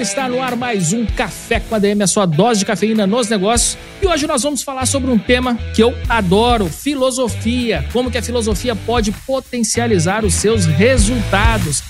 galera, está no ar mais um Café com ADM, a sua dose de cafeína nos negócios. E hoje nós vamos falar sobre um tema que eu adoro: filosofia. Como que a filosofia pode potencializar os seus resultados.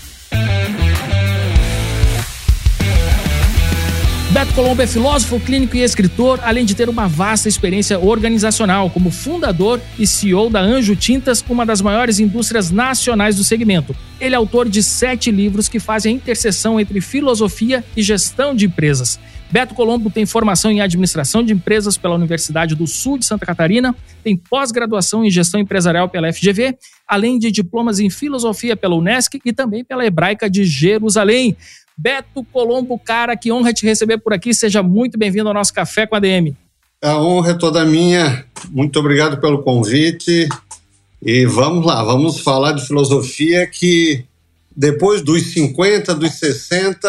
Beto Colombo é filósofo, clínico e escritor, além de ter uma vasta experiência organizacional como fundador e CEO da Anjo Tintas, uma das maiores indústrias nacionais do segmento. Ele é autor de sete livros que fazem a interseção entre filosofia e gestão de empresas. Beto Colombo tem formação em administração de empresas pela Universidade do Sul de Santa Catarina, tem pós-graduação em gestão empresarial pela FGV, além de diplomas em filosofia pela Unesc e também pela Hebraica de Jerusalém. Beto Colombo, cara, que honra te receber por aqui. Seja muito bem-vindo ao nosso Café com a DM. A honra é toda minha. Muito obrigado pelo convite. E vamos lá, vamos falar de filosofia que depois dos 50, dos 60,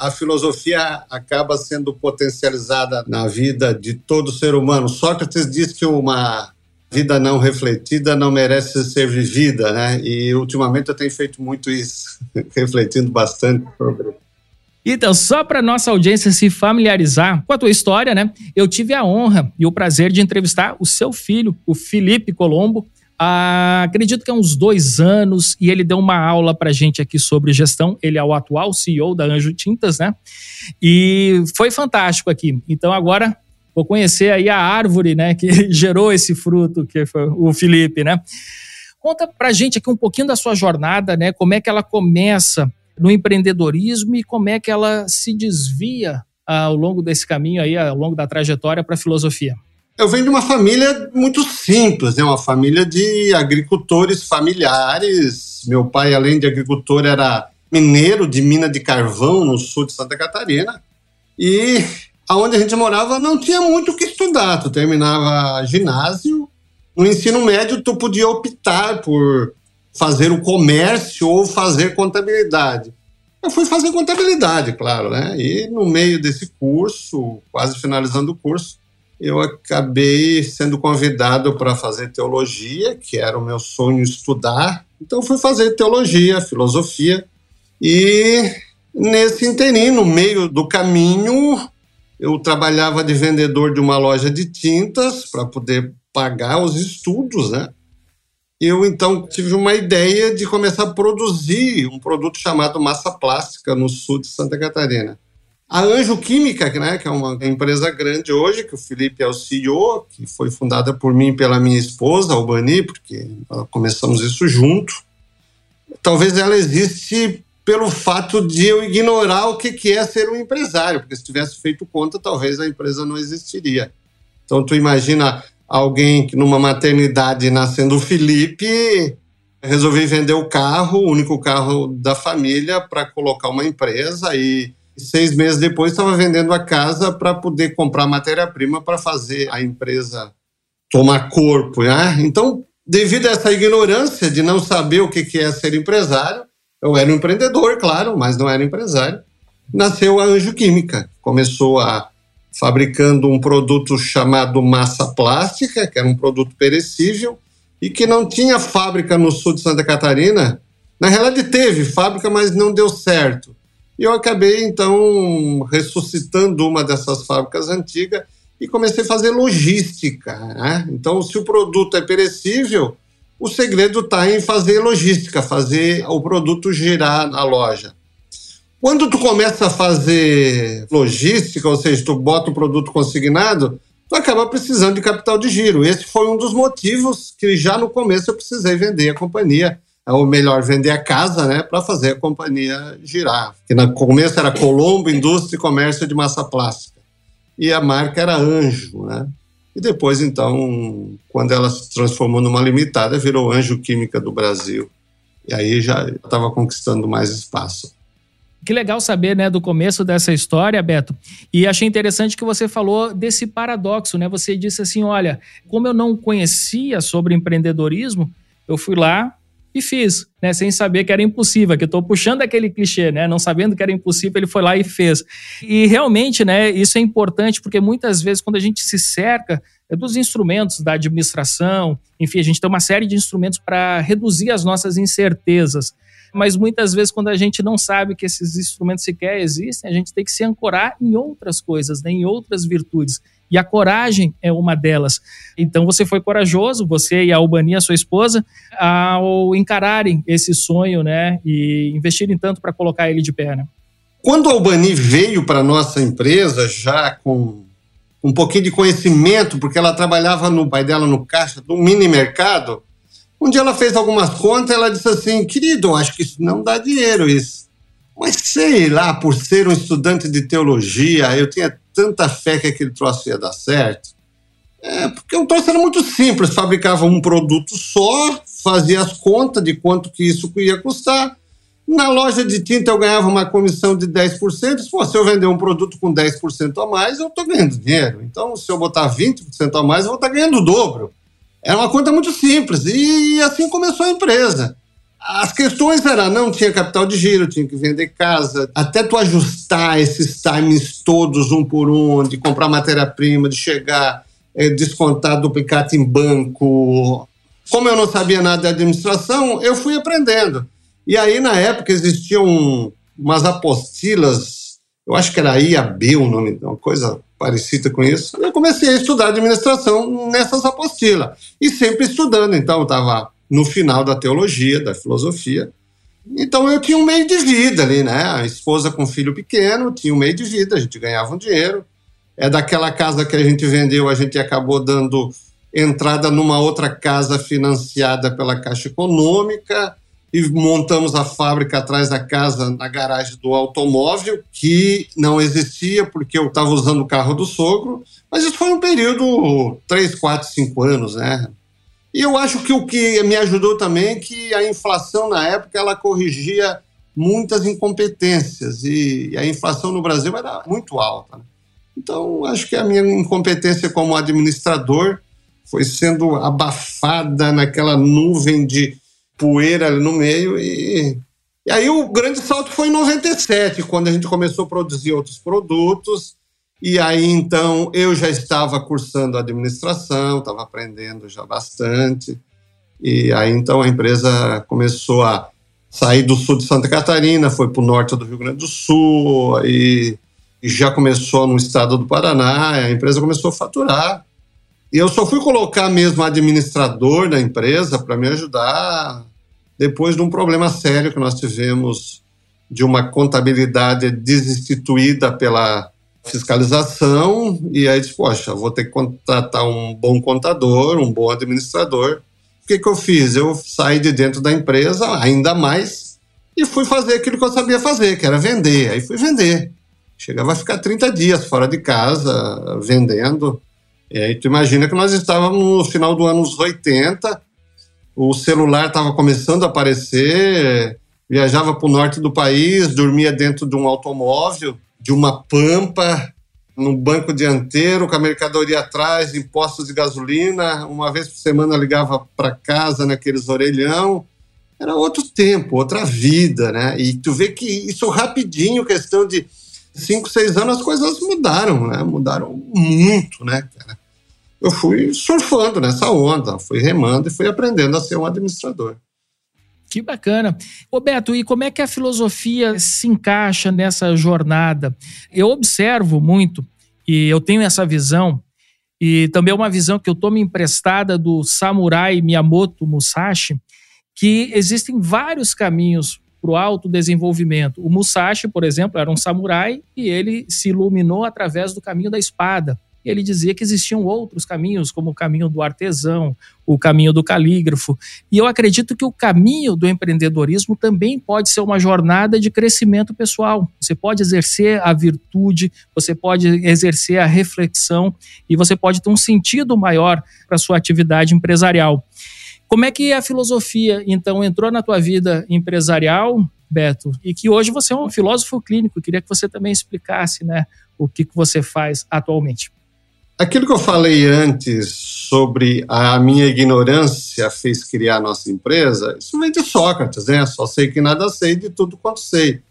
a filosofia acaba sendo potencializada na vida de todo ser humano. Sócrates diz que uma vida não refletida não merece ser vivida, né? E ultimamente eu tenho feito muito isso, refletindo bastante sobre então, só para nossa audiência se familiarizar com a tua história, né? Eu tive a honra e o prazer de entrevistar o seu filho, o Felipe Colombo. Ah, acredito que há uns dois anos e ele deu uma aula para gente aqui sobre gestão. Ele é o atual CEO da Anjo Tintas, né? E foi fantástico aqui. Então agora vou conhecer aí a árvore, né, que gerou esse fruto, que foi o Felipe, né? Conta pra gente aqui um pouquinho da sua jornada, né? Como é que ela começa no empreendedorismo e como é que ela se desvia ah, ao longo desse caminho aí, ao longo da trajetória para a filosofia? Eu venho de uma família muito simples, né? uma família de agricultores familiares. Meu pai, além de agricultor, era mineiro de mina de carvão no sul de Santa Catarina. E aonde a gente morava não tinha muito o que estudar. Tu terminava ginásio, no ensino médio tu podia optar por fazer o comércio ou fazer contabilidade. Eu fui fazer contabilidade, claro, né? E no meio desse curso, quase finalizando o curso, eu acabei sendo convidado para fazer teologia, que era o meu sonho estudar. Então fui fazer teologia, filosofia e nesse inteirinho, no meio do caminho, eu trabalhava de vendedor de uma loja de tintas para poder pagar os estudos, né? Eu então tive uma ideia de começar a produzir um produto chamado massa plástica no sul de Santa Catarina. A Anjo Química, né, que é uma empresa grande hoje, que o Felipe é o CEO, que foi fundada por mim e pela minha esposa, Albani, porque começamos isso junto. Talvez ela existe pelo fato de eu ignorar o que é ser um empresário, porque se tivesse feito conta, talvez a empresa não existiria. Então, tu imagina alguém que numa maternidade nascendo o Felipe resolvi vender o carro, o único carro da família, para colocar uma empresa e seis meses depois estava vendendo a casa para poder comprar matéria-prima para fazer a empresa tomar corpo. Né? Então, devido a essa ignorância de não saber o que é ser empresário, eu era um empreendedor, claro, mas não era empresário, nasceu a Anjo Química. Começou a fabricando um produto chamado massa plástica, que era um produto perecível, e que não tinha fábrica no sul de Santa Catarina. Na realidade, teve fábrica, mas não deu certo. E eu acabei, então, ressuscitando uma dessas fábricas antigas e comecei a fazer logística. Né? Então, se o produto é perecível, o segredo está em fazer logística, fazer o produto girar na loja. Quando tu começa a fazer logística, ou seja, tu bota o produto consignado, tu acaba precisando de capital de giro. Esse foi um dos motivos que já no começo eu precisei vender a companhia, ou melhor, vender a casa, né, para fazer a companhia girar. Que no começo era Colombo Indústria e Comércio de Massa Plástica. E a marca era Anjo, né? E depois, então, quando ela se transformou numa limitada, virou Anjo Química do Brasil. E aí já estava conquistando mais espaço. Que legal saber, né, do começo dessa história, Beto. E achei interessante que você falou desse paradoxo, né? Você disse assim, olha, como eu não conhecia sobre empreendedorismo, eu fui lá e fiz, né, sem saber que era impossível, que estou puxando aquele clichê, né, não sabendo que era impossível, ele foi lá e fez. E realmente, né, isso é importante porque muitas vezes quando a gente se cerca é dos instrumentos da administração, enfim, a gente tem uma série de instrumentos para reduzir as nossas incertezas. Mas muitas vezes, quando a gente não sabe que esses instrumentos sequer existem, a gente tem que se ancorar em outras coisas, né, em outras virtudes. E a coragem é uma delas. Então você foi corajoso, você e a Albania, sua esposa, ao encararem esse sonho, né, e investirem tanto para colocar ele de pé, né? Quando a Albani veio para nossa empresa, já com um pouquinho de conhecimento, porque ela trabalhava no pai dela no caixa do mini mercado. Um dia ela fez algumas contas, ela disse assim: "Querido, acho que isso não dá dinheiro isso". Mas sei lá, por ser um estudante de teologia, eu tinha tanta fé que aquele troço ia dar certo. É, porque o troço era muito simples, fabricava um produto só, fazia as contas de quanto que isso ia custar, na loja de tinta eu ganhava uma comissão de 10%. Se fosse eu vender um produto com 10% a mais, eu estou ganhando dinheiro. Então, se eu botar 20% a mais, eu vou estar tá ganhando o dobro. Era uma conta muito simples. E assim começou a empresa. As questões eram, não tinha capital de giro, tinha que vender casa. Até tu ajustar esses timings todos, um por um, de comprar matéria-prima, de chegar, é, descontar duplicata em banco. Como eu não sabia nada de administração, eu fui aprendendo. E aí, na época, existiam umas apostilas, eu acho que era IAB o nome, uma coisa parecida com isso. Eu comecei a estudar administração nessas apostilas, e sempre estudando. Então, eu estava no final da teologia, da filosofia. Então, eu tinha um meio de vida ali, né? A esposa com filho pequeno, tinha um meio de vida, a gente ganhava um dinheiro. É daquela casa que a gente vendeu, a gente acabou dando entrada numa outra casa financiada pela Caixa Econômica e montamos a fábrica atrás da casa, na garagem do automóvel, que não existia porque eu estava usando o carro do sogro, mas isso foi um período, três, quatro, cinco anos, né? E eu acho que o que me ajudou também é que a inflação na época ela corrigia muitas incompetências e a inflação no Brasil era muito alta. Né? Então, acho que a minha incompetência como administrador foi sendo abafada naquela nuvem de poeira ali no meio e e aí o grande salto foi em 97, quando a gente começou a produzir outros produtos. E aí então eu já estava cursando administração, estava aprendendo já bastante. E aí então a empresa começou a sair do sul de Santa Catarina, foi para o norte do Rio Grande do Sul e, e já começou no estado do Paraná. A empresa começou a faturar. E eu só fui colocar mesmo administrador da empresa para me ajudar depois de um problema sério que nós tivemos de uma contabilidade desinstituída pela fiscalização, e aí disse, poxa, vou ter que contratar um bom contador, um bom administrador. O que, que eu fiz? Eu saí de dentro da empresa, ainda mais, e fui fazer aquilo que eu sabia fazer, que era vender. Aí fui vender. Chegava a ficar 30 dias fora de casa, vendendo. E aí tu imagina que nós estávamos no final dos anos 80, o celular estava começando a aparecer, viajava para o norte do país, dormia dentro de um automóvel, de uma pampa, no banco dianteiro, com a mercadoria atrás, impostos de gasolina. Uma vez por semana ligava para casa naqueles orelhão. Era outro tempo, outra vida, né? E tu vê que isso rapidinho, questão de cinco, seis anos, as coisas mudaram, né? Mudaram muito, né, cara? Eu fui surfando nessa onda, fui remando e fui aprendendo a ser um administrador. Que bacana. Roberto, e como é que a filosofia se encaixa nessa jornada? Eu observo muito, e eu tenho essa visão, e também é uma visão que eu tomo emprestada do samurai Miyamoto Musashi, que existem vários caminhos para o autodesenvolvimento. O Musashi, por exemplo, era um samurai e ele se iluminou através do caminho da espada ele dizia que existiam outros caminhos, como o caminho do artesão, o caminho do calígrafo. E eu acredito que o caminho do empreendedorismo também pode ser uma jornada de crescimento pessoal. Você pode exercer a virtude, você pode exercer a reflexão e você pode ter um sentido maior para sua atividade empresarial. Como é que a filosofia, então, entrou na tua vida empresarial Beto, e que hoje você é um filósofo clínico. Queria que você também explicasse né, o que, que você faz atualmente. Aquilo que eu falei antes sobre a minha ignorância fez criar a nossa empresa, isso vem de Sócrates, né? Só sei que nada sei de tudo quanto sei.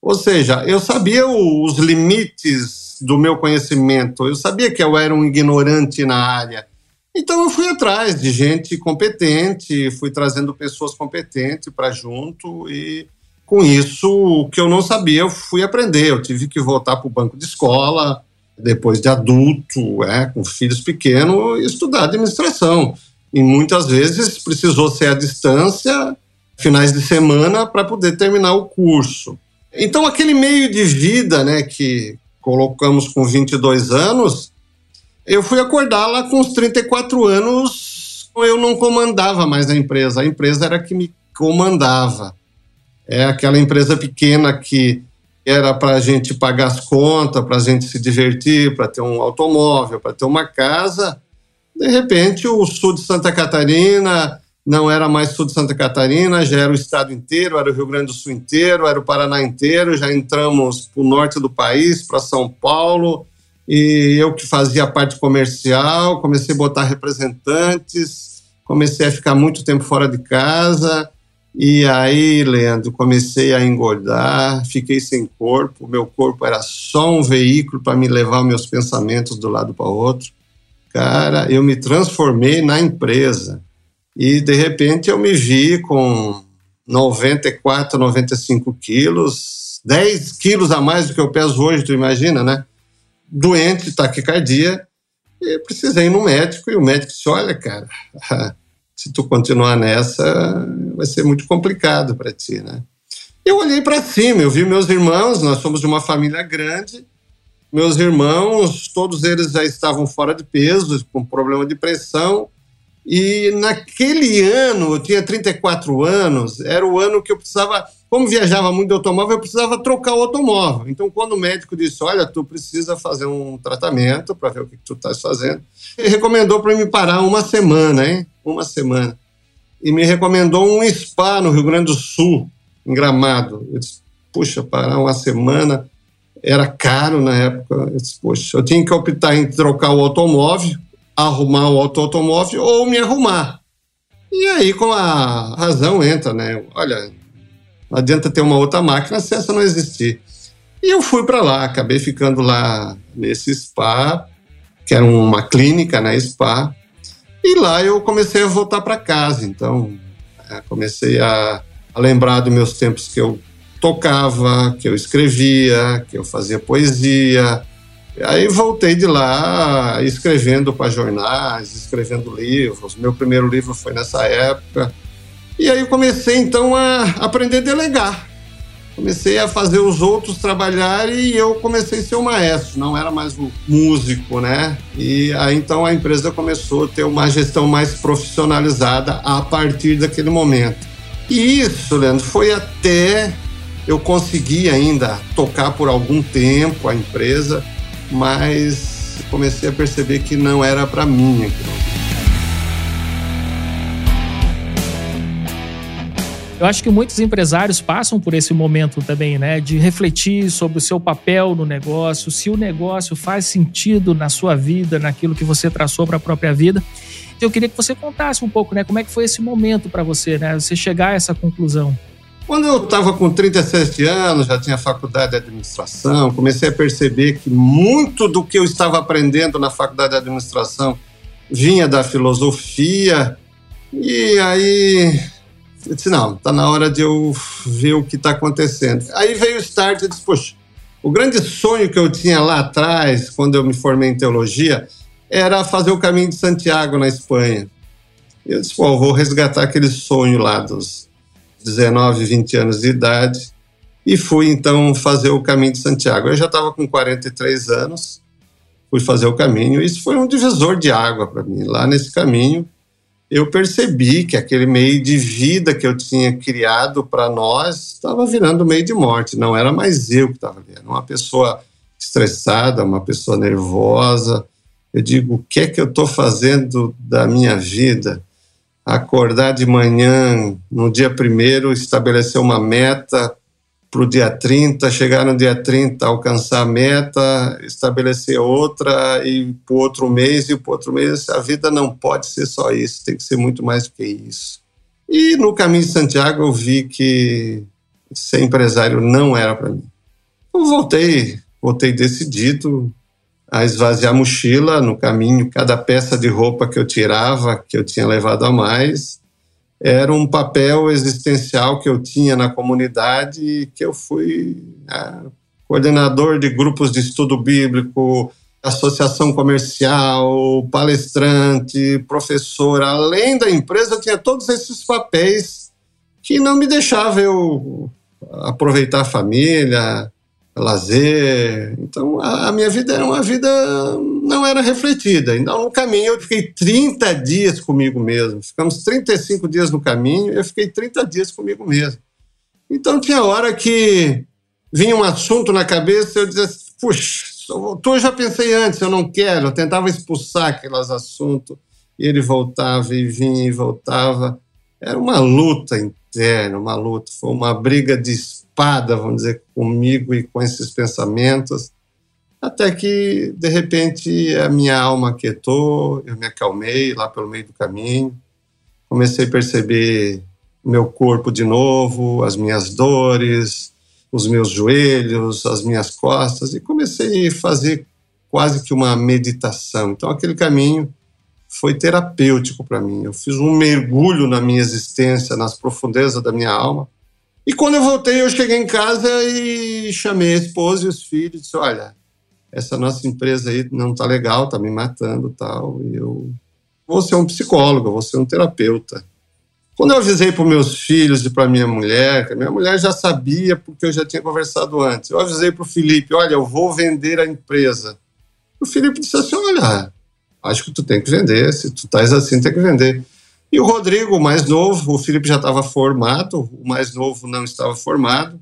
Ou seja, eu sabia os limites do meu conhecimento, eu sabia que eu era um ignorante na área. Então eu fui atrás de gente competente, fui trazendo pessoas competentes para junto e com isso o que eu não sabia eu fui aprender. Eu tive que voltar para o banco de escola, depois de adulto, é, com filhos pequenos, estudar administração. E muitas vezes precisou ser à distância, finais de semana, para poder terminar o curso. Então, aquele meio de vida né, que colocamos com 22 anos, eu fui acordar lá com os 34 anos, eu não comandava mais a empresa, a empresa era que me comandava. É aquela empresa pequena que era para a gente pagar as contas, para a gente se divertir, para ter um automóvel, para ter uma casa. De repente, o sul de Santa Catarina não era mais sul de Santa Catarina, já era o estado inteiro, era o Rio Grande do Sul inteiro, era o Paraná inteiro, já entramos para o norte do país, para São Paulo, e eu que fazia a parte comercial, comecei a botar representantes, comecei a ficar muito tempo fora de casa, e aí, Leandro, comecei a engordar, fiquei sem corpo, meu corpo era só um veículo para me levar meus pensamentos do lado para o outro. Cara, eu me transformei na empresa. E de repente eu me vi com 94, 95 quilos, 10 quilos a mais do que eu peso hoje, tu imagina, né? Doente, taquicardia, e precisei ir no médico, e o médico disse: Olha, cara, se tu continuar nessa, vai ser muito complicado para ti, né? Eu olhei para cima, eu vi meus irmãos, nós somos de uma família grande. Meus irmãos, todos eles já estavam fora de peso, com problema de pressão. E naquele ano, eu tinha 34 anos, era o ano que eu precisava, como viajava muito de automóvel, eu precisava trocar o automóvel. Então, quando o médico disse: Olha, tu precisa fazer um tratamento para ver o que, que tu estás fazendo, ele recomendou para me parar uma semana, hein? Uma semana. E me recomendou um spa no Rio Grande do Sul, em Gramado. Eu disse: Puxa, parar uma semana era caro na época. Eu disse: Poxa, eu tinha que optar em trocar o automóvel arrumar o automóvel ou me arrumar. E aí, com a razão entra, né? Olha, não adianta ter uma outra máquina se essa não existir. E eu fui para lá, acabei ficando lá nesse spa, que era uma clínica, né? Spa. E lá eu comecei a voltar para casa. Então, é, comecei a, a lembrar dos meus tempos que eu tocava, que eu escrevia, que eu fazia poesia, Aí voltei de lá escrevendo para jornais, escrevendo livros. Meu primeiro livro foi nessa época. E aí comecei então a aprender a delegar. Comecei a fazer os outros trabalharem e eu comecei a ser o maestro, não era mais o músico, né? E aí então a empresa começou a ter uma gestão mais profissionalizada a partir daquele momento. E isso, Leandro, foi até eu conseguir ainda tocar por algum tempo a empresa mas comecei a perceber que não era para mim aquilo. Eu acho que muitos empresários passam por esse momento também, né? De refletir sobre o seu papel no negócio, se o negócio faz sentido na sua vida, naquilo que você traçou para a própria vida. Então, eu queria que você contasse um pouco, né? Como é que foi esse momento para você, né? Você chegar a essa conclusão. Quando eu estava com 37 anos, já tinha faculdade de administração, comecei a perceber que muito do que eu estava aprendendo na faculdade de administração vinha da filosofia. E aí eu disse: não, está na hora de eu ver o que está acontecendo. Aí veio o start e disse: poxa, o grande sonho que eu tinha lá atrás, quando eu me formei em teologia, era fazer o caminho de Santiago na Espanha. Eu disse: pô, vou resgatar aquele sonho lá dos 19, 20 anos de idade, e fui então fazer o caminho de Santiago. Eu já estava com 43 anos, fui fazer o caminho, e isso foi um divisor de água para mim. Lá nesse caminho, eu percebi que aquele meio de vida que eu tinha criado para nós estava virando meio de morte. Não era mais eu que estava ali, era uma pessoa estressada, uma pessoa nervosa. Eu digo, o que é que eu estou fazendo da minha vida? Acordar de manhã, no dia primeiro, estabelecer uma meta para o dia 30, chegar no dia 30, alcançar a meta, estabelecer outra e para outro mês e para outro mês. A vida não pode ser só isso, tem que ser muito mais do que isso. E no caminho de Santiago eu vi que ser empresário não era para mim. Eu voltei, voltei decidido a esvaziar a mochila no caminho, cada peça de roupa que eu tirava, que eu tinha levado a mais, era um papel existencial que eu tinha na comunidade que eu fui né, coordenador de grupos de estudo bíblico, associação comercial, palestrante, professor. Além da empresa, tinha todos esses papéis que não me deixavam eu aproveitar a família, lazer. Então, a, a, minha vida era uma vida não era refletida. Então, no caminho, eu fiquei 30 dias comigo mesmo. Ficamos 35 dias no caminho, eu fiquei 30 dias comigo mesmo. Então, tinha hora que vinha um assunto na cabeça, eu dizia, puxa, eu já pensei antes, eu não quero. Eu tentava expulsar aqueles assuntos, e ele voltava e vinha e voltava. Era uma luta interna, uma luta. Foi uma briga de espada, vamos dizer, comigo e com esses pensamentos, até que, de repente, a minha alma quietou, eu me acalmei lá pelo meio do caminho, comecei a perceber meu corpo de novo, as minhas dores, os meus joelhos, as minhas costas, e comecei a fazer quase que uma meditação. Então, aquele caminho foi terapêutico para mim. Eu fiz um mergulho na minha existência, nas profundezas da minha alma, e quando eu voltei, eu cheguei em casa e chamei a esposa e os filhos e disse: Olha, essa nossa empresa aí não está legal, está me matando tal. E eu vou ser um psicólogo, vou ser um terapeuta. Quando eu avisei para meus filhos e para minha mulher, que minha mulher já sabia porque eu já tinha conversado antes, eu avisei para o Felipe: Olha, eu vou vender a empresa. O Felipe disse assim: Olha, acho que tu tem que vender, se tu estás assim, tem que vender. E o Rodrigo, o mais novo, o Felipe já estava formado, o mais novo não estava formado,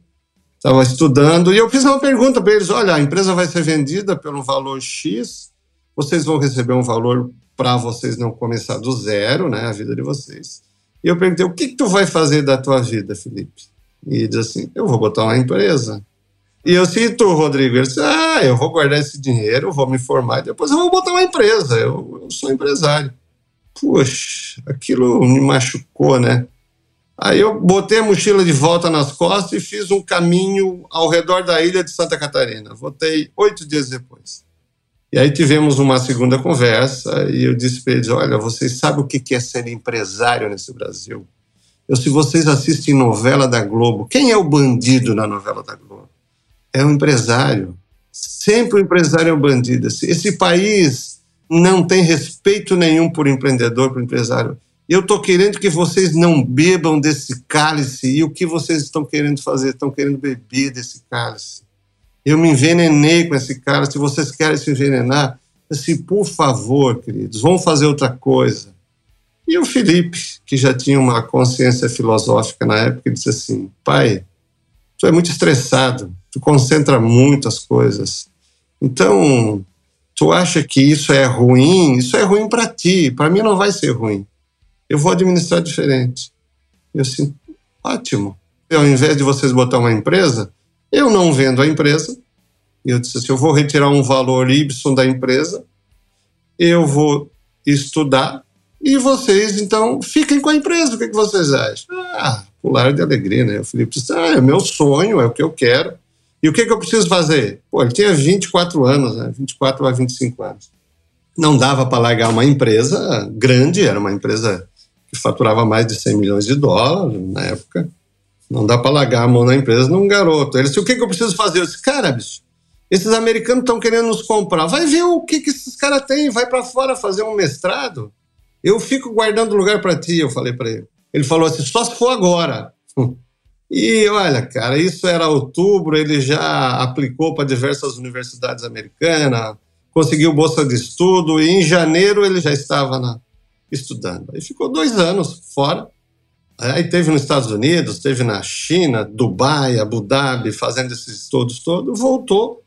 estava estudando. E eu fiz uma pergunta para eles: olha, a empresa vai ser vendida pelo valor X, vocês vão receber um valor para vocês não começar do zero, né, a vida de vocês. E eu perguntei: o que, que tu vai fazer da tua vida, Felipe? E ele disse assim: eu vou botar uma empresa. E eu cito o Rodrigo, ele disse, ah, eu vou guardar esse dinheiro, vou me formar, e depois eu vou botar uma empresa, eu, eu sou empresário puxa, aquilo me machucou, né? Aí eu botei a mochila de volta nas costas e fiz um caminho ao redor da ilha de Santa Catarina. Voltei oito dias depois. E aí tivemos uma segunda conversa e eu disse para eles: Olha, vocês sabem o que é ser empresário nesse Brasil? Eu, se vocês assistem novela da Globo, quem é o bandido na novela da Globo? É o empresário. Sempre o empresário é o bandido. Esse país não tem respeito nenhum por empreendedor, por empresário. Eu estou querendo que vocês não bebam desse cálice. E o que vocês estão querendo fazer? Estão querendo beber desse cálice. Eu me envenenei com esse cálice. Vocês querem se envenenar, assim, por favor, queridos, vão fazer outra coisa. E o Felipe, que já tinha uma consciência filosófica na época, disse assim: pai, tu é muito estressado, tu concentra muitas coisas. Então, tu acha que isso é ruim, isso é ruim para ti, para mim não vai ser ruim. Eu vou administrar diferente. Eu assim, ótimo. Ao invés de vocês botar uma empresa, eu não vendo a empresa. Eu disse assim, eu vou retirar um valor Y da empresa, eu vou estudar e vocês, então, fiquem com a empresa. O que, é que vocês acham? Ah, pular de alegria, né? O Felipe disse, ah, é meu sonho, é o que eu quero. E o que, que eu preciso fazer? Pô, ele tinha 24 anos, né? 24 a 25 anos. Não dava para largar uma empresa grande, era uma empresa que faturava mais de 100 milhões de dólares na época. Não dá para largar a mão na empresa num garoto. Ele disse: o que, que eu preciso fazer? Eu disse: cara, bicho, esses americanos estão querendo nos comprar. Vai ver o que, que esses caras têm, vai para fora fazer um mestrado. Eu fico guardando lugar para ti, eu falei para ele. Ele falou assim: só se for agora. E olha, cara, isso era outubro, ele já aplicou para diversas universidades americanas, conseguiu bolsa de estudo e em janeiro ele já estava na, estudando. Aí ficou dois anos fora. Aí teve nos Estados Unidos, teve na China, Dubai, Abu Dhabi, fazendo esses estudos todos, voltou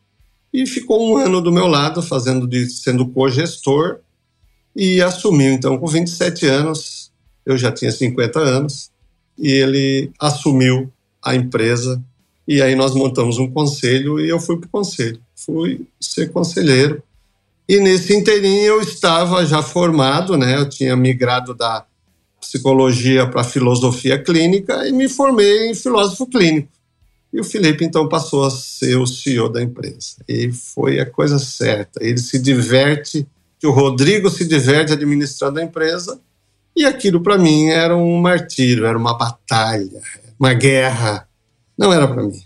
e ficou um ano do meu lado, fazendo de, sendo co-gestor e assumiu. Então, com 27 anos, eu já tinha 50 anos, e ele assumiu a empresa E aí nós montamos um conselho e eu fui para o conselho. Fui ser conselheiro. E nesse inteirinho eu estava já formado, né? Eu tinha migrado da psicologia para filosofia clínica e me formei em filósofo clínico. E o Felipe então passou a ser o CEO da empresa. E foi a coisa certa. Ele se diverte, que o Rodrigo se diverte administrando a empresa, e aquilo para mim era um martírio, era uma batalha, uma guerra. Não era para mim.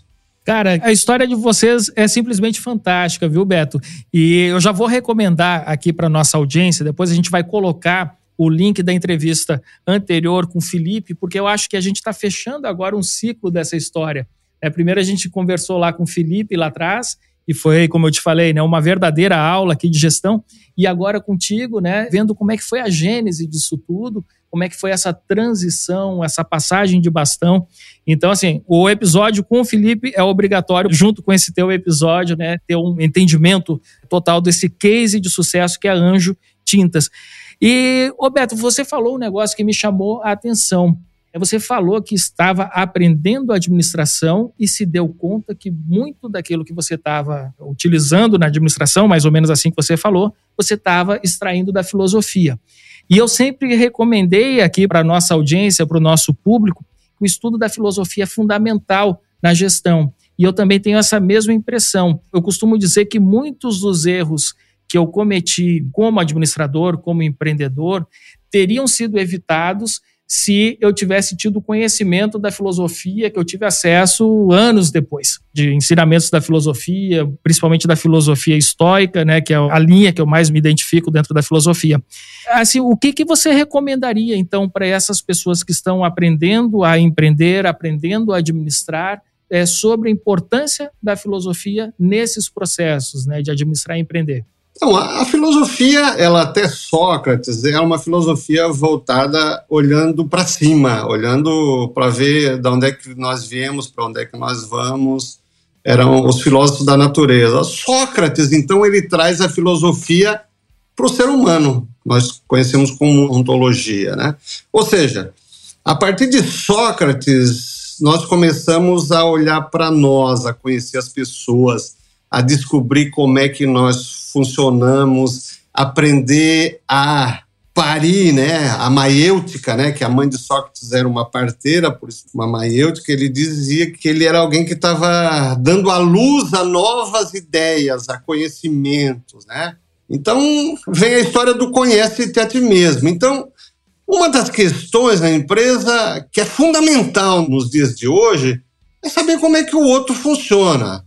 Cara, a história de vocês é simplesmente fantástica, viu, Beto? E eu já vou recomendar aqui para nossa audiência, depois a gente vai colocar o link da entrevista anterior com o Felipe, porque eu acho que a gente está fechando agora um ciclo dessa história. É, primeiro a gente conversou lá com o Felipe lá atrás, e foi, como eu te falei, né, uma verdadeira aula aqui de gestão, e agora contigo, né, vendo como é que foi a gênese disso tudo, como é que foi essa transição, essa passagem de bastão. Então, assim, o episódio com o Felipe é obrigatório, junto com esse teu episódio, né, ter um entendimento total desse case de sucesso que é Anjo Tintas. E, Roberto, você falou um negócio que me chamou a atenção. É, você falou que estava aprendendo administração e se deu conta que muito daquilo que você estava utilizando na administração, mais ou menos assim que você falou, você estava extraindo da filosofia. E eu sempre recomendei aqui para a nossa audiência, para o nosso público, que o estudo da filosofia é fundamental na gestão. E eu também tenho essa mesma impressão. Eu costumo dizer que muitos dos erros que eu cometi como administrador, como empreendedor, teriam sido evitados se eu tivesse tido conhecimento da filosofia que eu tive acesso anos depois, de ensinamentos da filosofia, principalmente da filosofia estoica, né, que é a linha que eu mais me identifico dentro da filosofia. Assim, o que, que você recomendaria então para essas pessoas que estão aprendendo a empreender, aprendendo a administrar, é, sobre a importância da filosofia nesses processos, né, de administrar e empreender? Então, a, a, filosofia, ela até Sócrates, é uma filosofia voltada olhando para cima, olhando para ver de onde é que nós viemos, para onde é que nós vamos. Eram os filósofos da natureza. Sócrates, então, ele traz a filosofia para o ser humano. Nós conhecemos como ontologia, né? Ou seja, a partir de Sócrates, nós começamos a olhar para nós, a conhecer as pessoas, a descobrir como é que nós funcionamos, aprender a parir, né, a maiêutica, né, que a mãe de Sócrates era uma parteira, por isso uma maiêutica, ele dizia que ele era alguém que estava dando a luz a novas ideias, a conhecimentos, né? Então, vem a história do conhece-te a ti mesmo. Então, uma das questões na empresa que é fundamental nos dias de hoje é saber como é que o outro funciona.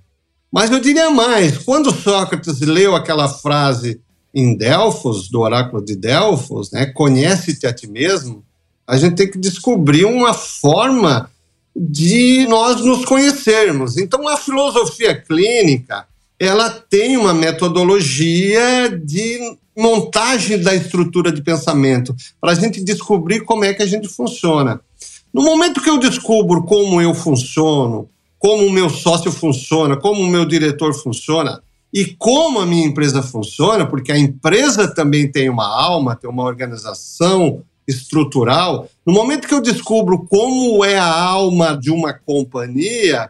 Mas eu diria mais: quando Sócrates leu aquela frase em Delfos, do oráculo de Delfos, né, conhece-te a ti mesmo, a gente tem que descobrir uma forma de nós nos conhecermos. Então, a filosofia clínica ela tem uma metodologia de montagem da estrutura de pensamento para a gente descobrir como é que a gente funciona. No momento que eu descubro como eu funciono, como o meu sócio funciona, como o meu diretor funciona e como a minha empresa funciona, porque a empresa também tem uma alma, tem uma organização estrutural. No momento que eu descubro como é a alma de uma companhia,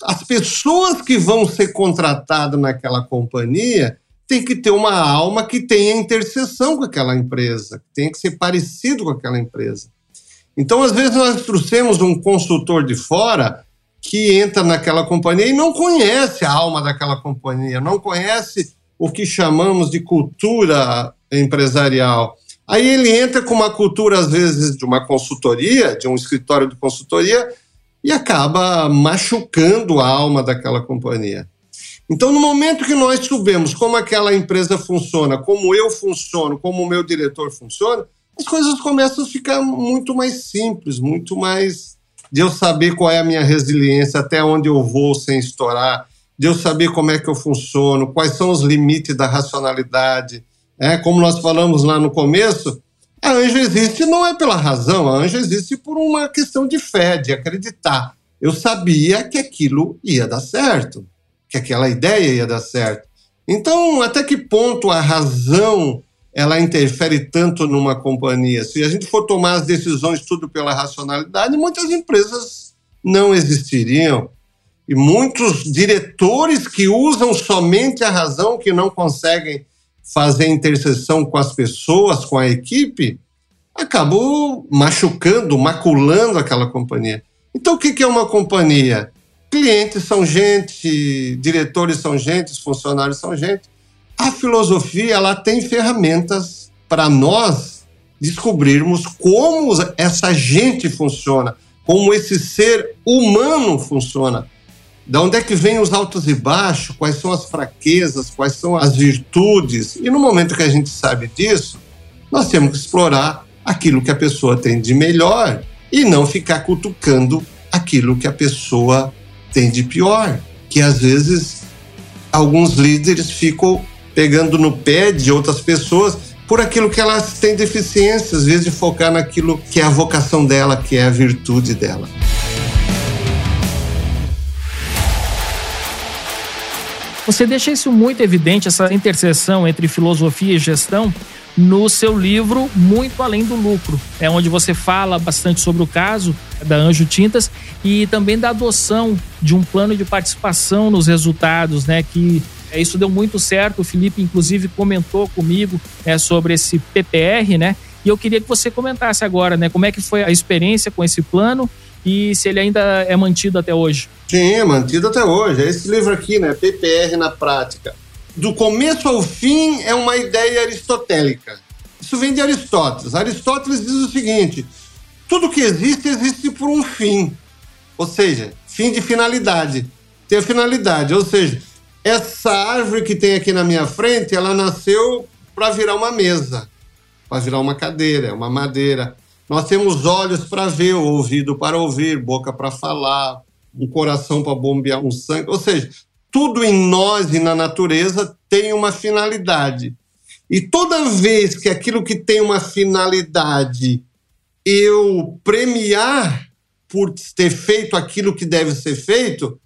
as pessoas que vão ser contratadas naquela companhia têm que ter uma alma que tenha interseção com aquela empresa, tem que ser parecido com aquela empresa. Então, às vezes, nós trouxemos um consultor de fora que entra naquela companhia e não conhece a alma daquela companhia, não conhece o que chamamos de cultura empresarial. Aí ele entra com uma cultura, às vezes, de uma consultoria, de um escritório de consultoria, e acaba machucando a alma daquela companhia. Então, no momento que nós sabemos como aquela empresa funciona, como eu funciono, como o meu diretor funciona, as coisas começam a ficar muito mais simples, muito mais de eu saber qual é a minha resiliência, até onde eu vou sem estourar, de eu saber como é que eu funciono, quais são os limites da racionalidade. É, como nós falamos lá no começo, a anjo existe não é pela razão, a anjo existe por uma questão de fé, de acreditar. Eu sabia que aquilo ia dar certo, que aquela ideia ia dar certo. Então, até que ponto a razão ela interfere tanto numa companhia. Se a gente for tomar as decisões tudo pela racionalidade, muitas empresas não existiriam. e muitos diretores que usam somente a razão, que não conseguem fazer interseção com as pessoas, com a equipe, acabou machucando, maculando aquela companhia. Então, o que é uma companhia? Clientes são gente, diretores são gente, funcionários são gente. A filosofia ela tem ferramentas para nós descobrirmos como essa gente funciona, como esse ser humano funciona. Da onde é que vem os altos e baixos, quais são as fraquezas, quais são as virtudes. E no momento que a gente sabe disso, nós temos que explorar aquilo que a pessoa tem de melhor e não ficar cutucando aquilo que a pessoa tem de pior. Que às vezes alguns líderes ficam pegando no pé de outras pessoas por aquilo que elas têm deficiência, às vezes de focar naquilo que é a vocação dela, que é a virtude dela. Você deixa isso muito evidente, essa interseção entre filosofia e gestão, no seu livro Muito Além do Lucro. É onde você fala bastante sobre o caso da Anjo Tintas e também da adoção de um plano de participação nos resultados, né? Que isso deu muito certo. O Felipe, inclusive, comentou comigo é, sobre esse PPR, né? E eu queria que você comentasse agora, né? Como é que foi a experiência com esse plano e se ele ainda é mantido até hoje. Sim, é mantido até hoje. É esse livro aqui, né? PPR na prática do começo ao fim é uma ideia aristotélica. Isso vem de Aristóteles. Aristóteles diz o seguinte: tudo que existe, existe por um fim. Ou seja, fim de finalidade. Tem finalidade. Ou seja, essa árvore que tem aqui na minha frente, ela nasceu para virar uma mesa, para virar uma cadeira, uma madeira. Nós temos olhos para ver, ouvido para ouvir, boca para falar, um coração para bombear um sangue. Ou seja, tudo em nós e na natureza tem uma finalidade. E toda vez que aquilo que tem uma finalidade eu premiar por ter feito aquilo que deve ser feito,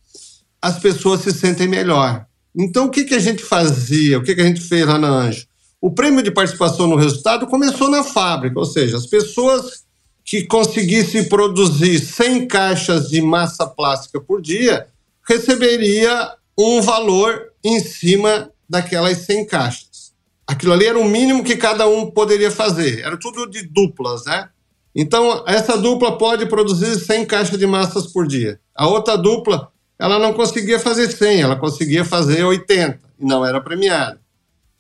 as pessoas se sentem melhor. Então, o que, que a gente fazia? O que, que a gente fez lá na Anjo? O prêmio de participação no resultado começou na fábrica, ou seja, as pessoas que conseguissem produzir 100 caixas de massa plástica por dia receberia um valor em cima daquelas 100 caixas. Aquilo ali era o mínimo que cada um poderia fazer. Era tudo de duplas, né? Então, essa dupla pode produzir 100 caixas de massas por dia. A outra dupla, ela não conseguia fazer 100, ela conseguia fazer 80 e não era premiada.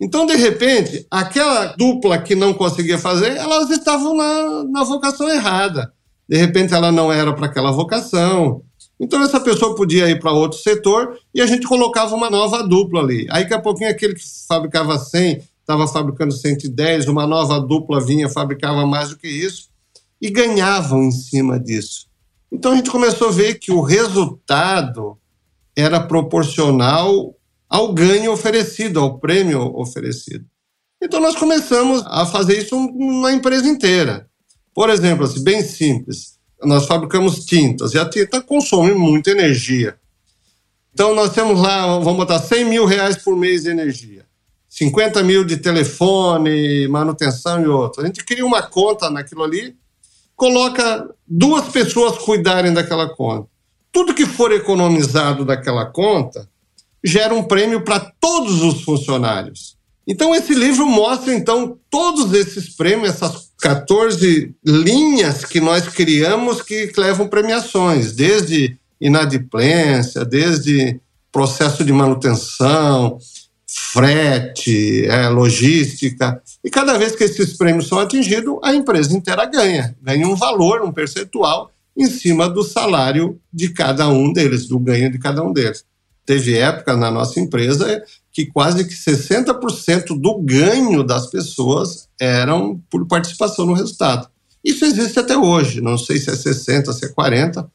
Então, de repente, aquela dupla que não conseguia fazer, elas estavam na, na vocação errada. De repente, ela não era para aquela vocação, então essa pessoa podia ir para outro setor e a gente colocava uma nova dupla ali. Aí daqui a pouquinho aquele que fabricava 100 estava fabricando 110, uma nova dupla vinha, fabricava mais do que isso e ganhavam em cima disso. Então a gente começou a ver que o resultado era proporcional ao ganho oferecido, ao prêmio oferecido. Então nós começamos a fazer isso na empresa inteira. Por exemplo, assim, bem simples nós fabricamos tintas e a tinta consome muita energia. Então nós temos lá, vamos botar 100 mil reais por mês de energia. 50 mil de telefone, manutenção e outro. A gente cria uma conta naquilo ali, coloca duas pessoas cuidarem daquela conta. Tudo que for economizado daquela conta gera um prêmio para todos os funcionários. Então esse livro mostra então todos esses prêmios, essas 14 linhas que nós criamos que levam premiações, desde inadimplência, desde processo de manutenção, frete, é, logística. E cada vez que esses prêmios são atingidos, a empresa inteira ganha, ganha um valor, um percentual em cima do salário de cada um deles, do ganho de cada um deles. Teve época na nossa empresa que quase que 60% do ganho das pessoas eram por participação no resultado. Isso existe até hoje, não sei se é 60, se é 40,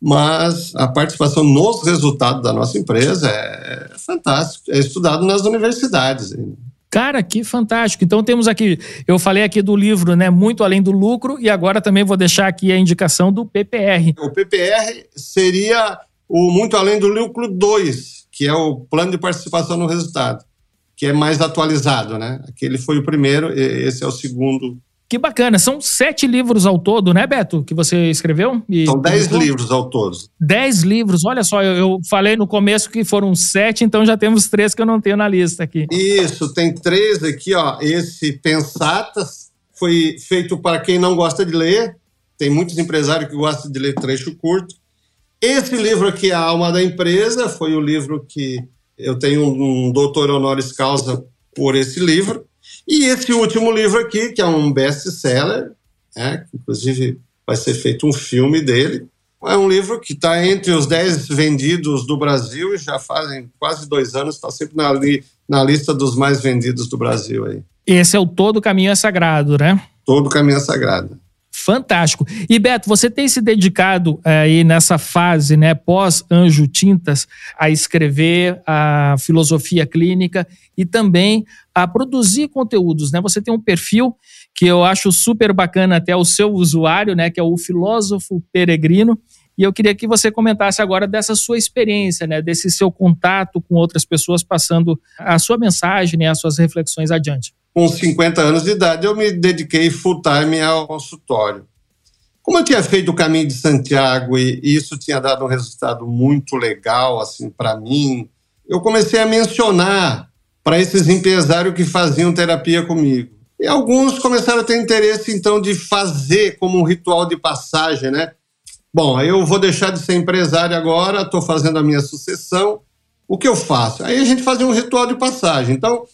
mas a participação nos resultados da nossa empresa é fantástico, é estudado nas universidades. Cara, que fantástico. Então temos aqui, eu falei aqui do livro, né, Muito Além do Lucro, e agora também vou deixar aqui a indicação do PPR. O PPR seria o Muito Além do Lucro 2, que é o plano de participação no resultado, que é mais atualizado, né? Aquele foi o primeiro, esse é o segundo Que bacana. São sete livros ao todo, né, Beto, que você escreveu? E São dez livros ao todo. Dez livros. Olha só, eu, eu, falei no começo que foram sete, então já temos três que eu não tenho na lista aqui. Isso, tem três aqui, ó. Esse Pensatas foi feito para quem não gosta de ler. Tem muitos empresários que gostam de ler trecho curto. Esse livro aqui, A Alma da Empresa, foi o livro que eu tenho um doutor honoris causa por esse livro. E esse último livro aqui, que é um best-seller, né, que inclusive vai ser feito um filme dele, é um livro que está entre os 10 vendidos do Brasil e já fazem quase dois anos, está sempre na, li, na lista dos mais vendidos do Brasil. Aí. Esse é o Todo Caminho é Sagrado, né? Todo Caminho é Sagrado. Fantástico. E Beto, você tem se dedicado eh, aí nessa fase, né, pós Anjo Tintas, a escrever a filosofia clínica e também a produzir conteúdos, né? Você tem um perfil que eu acho super bacana até o seu usuário, né, que é o filósofo peregrino. E eu queria que você comentasse agora dessa sua experiência, né, desse seu contato com outras pessoas, passando a sua mensagem, né, as suas reflexões adiante com 50 anos de idade, eu me dediquei full time ao consultório. Como eu tinha feito o caminho de Santiago e isso tinha dado um resultado muito legal assim para mim, eu comecei a mencionar para esses empresários que faziam terapia comigo. E alguns começaram a ter interesse então de fazer como um ritual de passagem, né? Bom, eu vou deixar de ser empresário agora, estou fazendo a minha sucessão. O que eu faço? Aí a gente fazia um ritual de passagem. Então,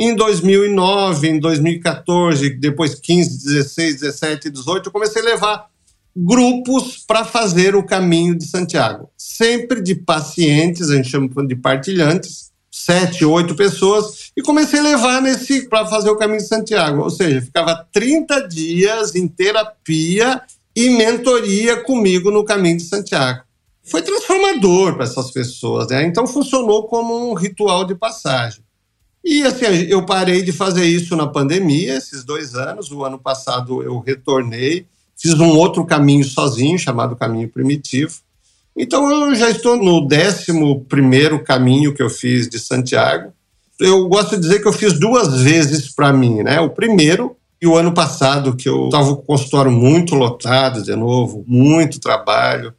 em 2009, em 2014, depois 15, 16, 17, 18, eu comecei a levar grupos para fazer o caminho de Santiago. Sempre de pacientes, a gente chama de partilhantes, sete, oito pessoas, e comecei a levar nesse para fazer o caminho de Santiago. Ou seja, ficava 30 dias em terapia e mentoria comigo no caminho de Santiago. Foi transformador para essas pessoas, né? Então funcionou como um ritual de passagem. E assim, eu parei de fazer isso na pandemia, esses dois anos. O ano passado eu retornei, fiz um outro caminho sozinho, chamado Caminho Primitivo. Então eu já estou no décimo primeiro caminho que eu fiz de Santiago. Eu gosto de dizer que eu fiz duas vezes para mim, né? O primeiro e o ano passado, que eu estava com o consultório muito lotado de novo, muito trabalho.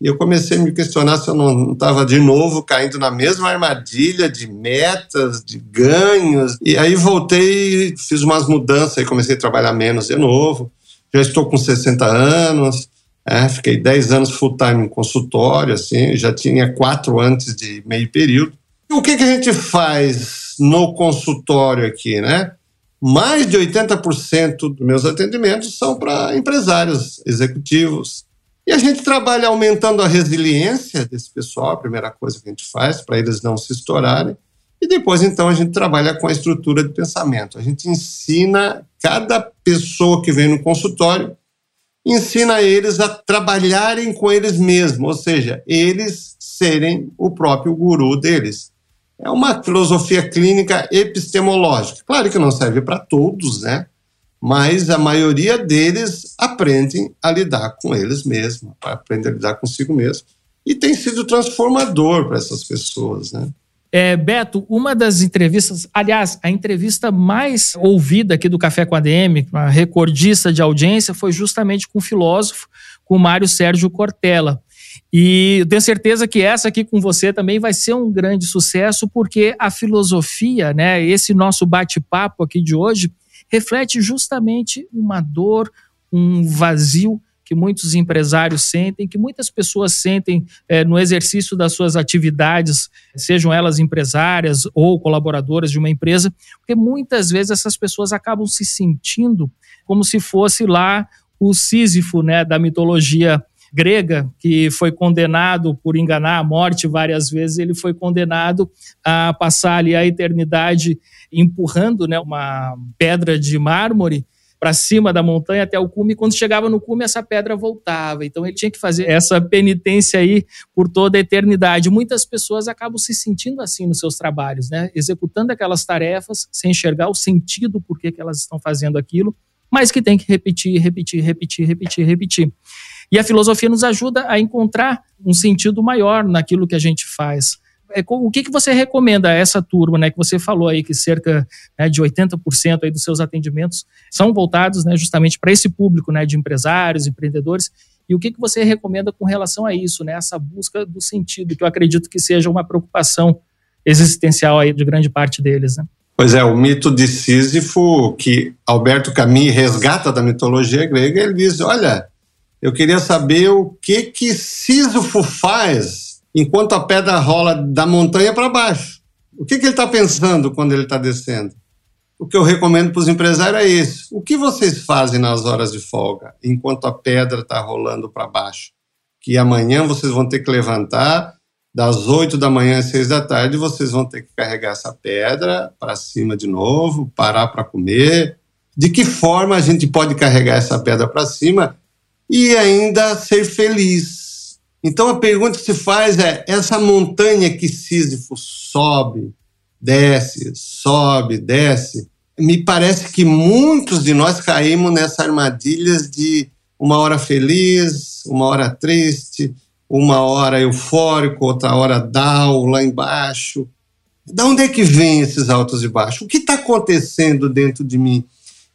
E eu comecei a me questionar se eu não estava de novo caindo na mesma armadilha de metas, de ganhos. E aí voltei, fiz umas mudanças e comecei a trabalhar menos de novo. Já estou com 60 anos, é, fiquei 10 anos full time em consultório, assim, já tinha quatro antes de meio período. E o que, que a gente faz no consultório aqui, né? Mais de 80% dos meus atendimentos são para empresários executivos, e a gente trabalha aumentando a resiliência desse pessoal, a primeira coisa que a gente faz, para eles não se estourarem. E depois, então, a gente trabalha com a estrutura de pensamento. A gente ensina cada pessoa que vem no consultório, ensina eles a trabalharem com eles mesmos, ou seja, eles serem o próprio guru deles. É uma filosofia clínica epistemológica. Claro que não serve para todos, né? Mas a maioria deles aprendem a lidar com eles mesmos, aprendem a lidar consigo mesmo. E tem sido transformador para essas pessoas, né? É, Beto, uma das entrevistas, aliás, a entrevista mais ouvida aqui do Café com a DM, uma recordista de audiência, foi justamente com o filósofo, com o Mário Sérgio Cortella. E eu tenho certeza que essa aqui com você também vai ser um grande sucesso, porque a filosofia, né, esse nosso bate-papo aqui de hoje, reflete justamente uma dor, um vazio que muitos empresários sentem, que muitas pessoas sentem é, no exercício das suas atividades, sejam elas empresárias ou colaboradoras de uma empresa, porque muitas vezes essas pessoas acabam se sentindo como se fosse lá o Sísifo né, da mitologia grega, que foi condenado por enganar a morte várias vezes, ele foi condenado a passar ali a eternidade empurrando né, uma pedra de mármore para cima da montanha até o cume, e quando chegava no cume, essa pedra voltava. Então ele tinha que fazer essa penitência aí por toda a eternidade. Muitas pessoas acabam se sentindo assim nos seus trabalhos, né? Executando aquelas tarefas sem enxergar o sentido por que, que elas estão fazendo aquilo, mas que tem que repetir, repetir, repetir, repetir, repetir. E a filosofia nos ajuda a encontrar um sentido maior naquilo que a gente faz. É, o que, que você recomenda a essa turma, né? Que você falou aí que cerca né, de 80% aí dos seus atendimentos são voltados né, justamente para esse público né, de empresários, empreendedores. E o que, que você recomenda com relação a isso, né? Essa busca do sentido, que eu acredito que seja uma preocupação existencial aí de grande parte deles, né? Pois é, o mito de Sísifo, que Alberto Camus resgata da mitologia grega, ele diz: olha, eu queria saber o que que Sísifo faz enquanto a pedra rola da montanha para baixo. O que, que ele está pensando quando ele está descendo? O que eu recomendo para os empresários é isso. O que vocês fazem nas horas de folga, enquanto a pedra está rolando para baixo? Que amanhã vocês vão ter que levantar das 8 da manhã às 6 da tarde, vocês vão ter que carregar essa pedra para cima de novo, parar para comer. De que forma a gente pode carregar essa pedra para cima e ainda ser feliz? Então a pergunta que se faz é: essa montanha que Sísifo sobe, desce, sobe, desce, me parece que muitos de nós caímos nessa armadilha de uma hora feliz, uma hora triste, uma hora eufórico, outra hora down, lá embaixo. Da onde é que vem esses altos e baixos? O que está acontecendo dentro de mim?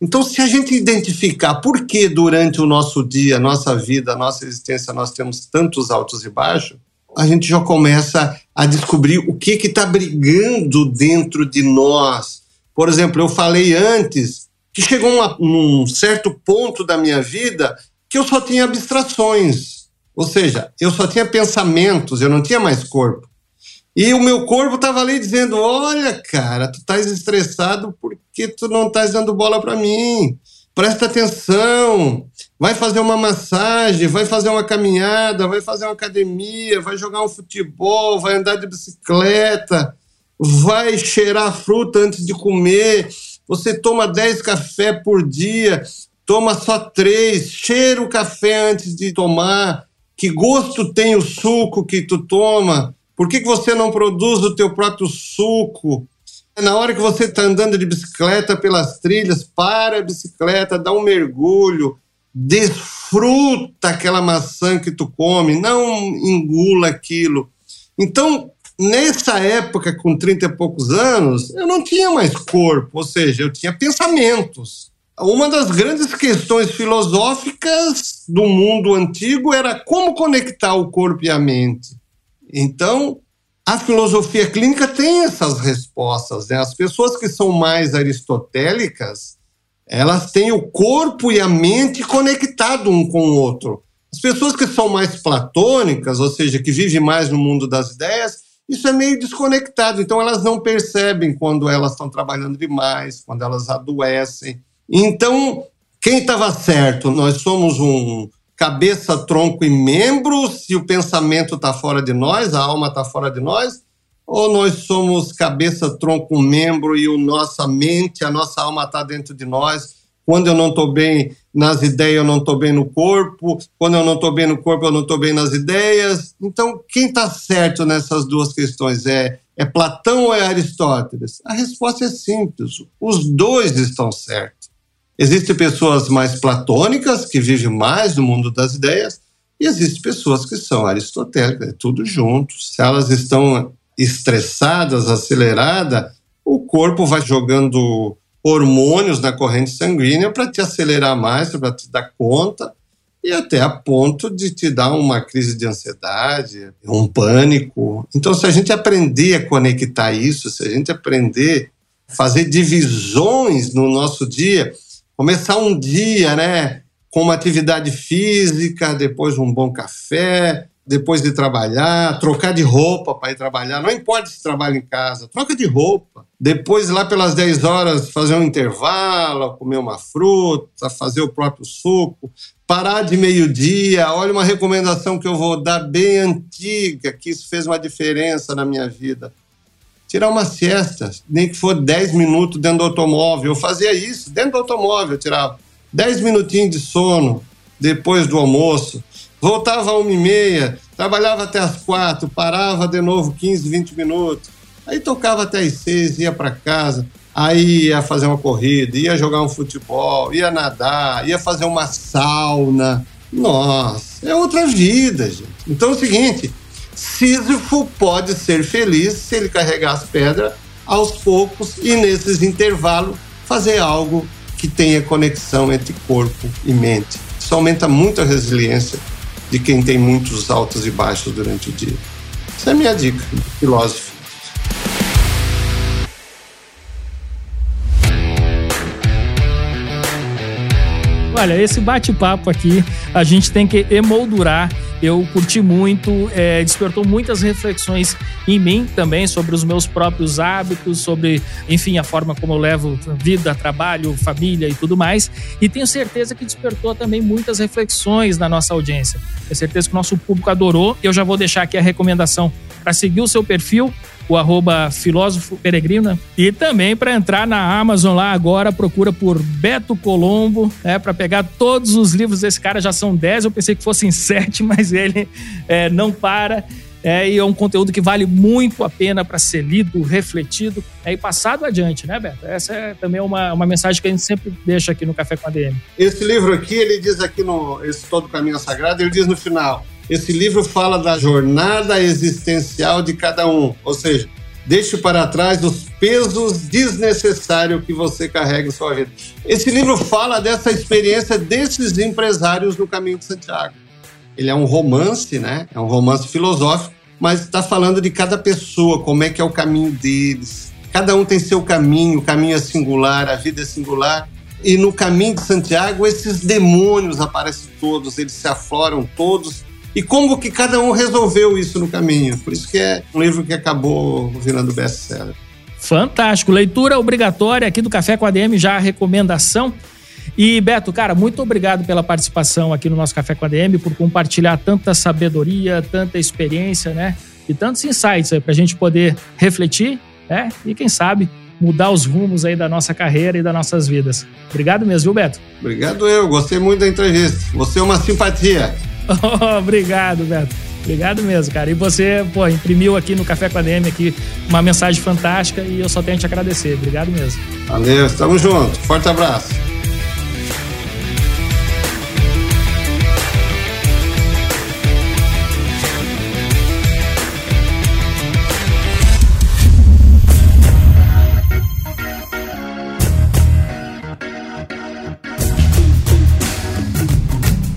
Então, se a gente identificar por que durante o nosso dia, nossa vida, nossa existência, nós temos tantos altos e baixos, a gente já começa a descobrir o que está brigando dentro de nós. Por exemplo, eu falei antes que chegou uma, um certo ponto da minha vida que eu só tinha abstrações. Ou seja, eu só tinha pensamentos, eu não tinha mais corpo. E o meu corpo estava ali dizendo: Olha, cara, tu estás estressado porque tu não estás dando bola para mim. Presta atenção. Vai fazer uma massagem, vai fazer uma caminhada, vai fazer uma academia, vai jogar um futebol, vai andar de bicicleta, vai cheirar fruta antes de comer. Você toma 10 café por dia, toma só três, cheira o café antes de tomar que gosto tem o suco que tu toma? Por que, que você não produz o teu próprio suco? Na hora que você está andando de bicicleta pelas trilhas, para a bicicleta, dá um mergulho, desfruta aquela maçã que tu come, não engula aquilo. Então, nessa época, com 30 e poucos anos, eu não tinha mais corpo, ou seja, eu tinha pensamentos uma das grandes questões filosóficas do mundo antigo era como conectar o corpo e a mente. Então, a filosofia clínica tem essas respostas. Né? As pessoas que são mais aristotélicas, elas têm o corpo e a mente conectado um com o outro. As pessoas que são mais platônicas, ou seja, que vivem mais no mundo das ideias, isso é meio desconectado. Então, elas não percebem quando elas estão trabalhando demais, quando elas adoecem. Então, quem estava certo? Nós somos um cabeça, tronco e membro, se o pensamento está fora de nós, a alma está fora de nós, ou nós somos cabeça, tronco, membro e a nossa mente, a nossa alma está dentro de nós. Quando eu não estou bem nas ideias, eu não estou bem no corpo. Quando eu não estou bem no corpo, eu não estou bem nas ideias. Então, quem está certo nessas duas questões? É, é Platão ou é Aristóteles? A resposta é simples: os dois estão certos. Existem pessoas mais platônicas, que vivem mais no mundo das ideias, e existem pessoas que são aristotélicas, é tudo junto. Se elas estão estressadas, aceleradas, o corpo vai jogando hormônios na corrente sanguínea para te acelerar mais, para te dar conta, e até a ponto de te dar uma crise de ansiedade, um pânico. Então, se a gente aprender a conectar isso, se a gente aprender a fazer divisões no nosso dia, começar um dia, né, com uma atividade física, depois um bom café, depois de trabalhar, trocar de roupa para ir trabalhar, não importa se trabalha em casa, troca de roupa. Depois, lá pelas 10 horas, fazer um intervalo, comer uma fruta, fazer o próprio suco, parar de meio-dia. Olha uma recomendação que eu vou dar bem antiga, que isso fez uma diferença na minha vida tirar uma siesta, nem que for 10 minutos dentro do automóvel. Eu fazia isso, dentro do automóvel, eu tirava 10 minutinhos de sono depois do almoço. Voltava a uma e meia, trabalhava até as quatro, parava de novo 15, 20 minutos. Aí tocava até as seis, ia para casa. Aí ia fazer uma corrida, ia jogar um futebol, ia nadar, ia fazer uma sauna. Nossa, é outra vida, gente. Então é o seguinte: Sísifo pode ser feliz se ele carregar as pedras aos poucos e nesses intervalos fazer algo que tenha conexão entre corpo e mente. Isso aumenta muito a resiliência de quem tem muitos altos e baixos durante o dia. Essa é a minha dica, filósofo. Olha, esse bate-papo aqui a gente tem que emoldurar. Eu curti muito, é, despertou muitas reflexões em mim também sobre os meus próprios hábitos, sobre, enfim, a forma como eu levo vida, trabalho, família e tudo mais. E tenho certeza que despertou também muitas reflexões na nossa audiência. Tenho certeza que o nosso público adorou. Eu já vou deixar aqui a recomendação para seguir o seu perfil o arroba filósofo peregrina. E também para entrar na Amazon lá agora, procura por Beto Colombo, é, para pegar todos os livros desse cara, já são 10, eu pensei que fossem 7, mas ele é, não para. É, e é um conteúdo que vale muito a pena para ser lido, refletido é, e passado adiante, né, Beto? Essa é também uma, uma mensagem que a gente sempre deixa aqui no Café com a DM. Esse livro aqui, ele diz aqui no Esse Todo Caminho Sagrado, ele diz no final: esse livro fala da jornada existencial de cada um, ou seja, deixe para trás os pesos desnecessários que você carrega em sua vida. Esse livro fala dessa experiência desses empresários no caminho de Santiago. Ele é um romance, né? É um romance filosófico, mas está falando de cada pessoa, como é que é o caminho deles. Cada um tem seu caminho, o caminho é singular, a vida é singular. E no caminho de Santiago, esses demônios aparecem todos, eles se afloram todos e como que cada um resolveu isso no caminho. Por isso que é um livro que acabou virando best-seller. Fantástico. Leitura obrigatória aqui do Café com a DM, já a recomendação. E Beto, cara, muito obrigado pela participação aqui no nosso Café com a DM, por compartilhar tanta sabedoria, tanta experiência, né? E tantos insights aí pra gente poder refletir, né? E quem sabe mudar os rumos aí da nossa carreira e das nossas vidas. Obrigado mesmo, viu, Beto? Obrigado eu, gostei muito da entrevista. Você é uma simpatia. Obrigado, Beto. Obrigado mesmo, cara. E você, pô, imprimiu aqui no Café com a DM aqui uma mensagem fantástica e eu só tenho a te agradecer. Obrigado mesmo. Valeu, estamos juntos. Forte abraço.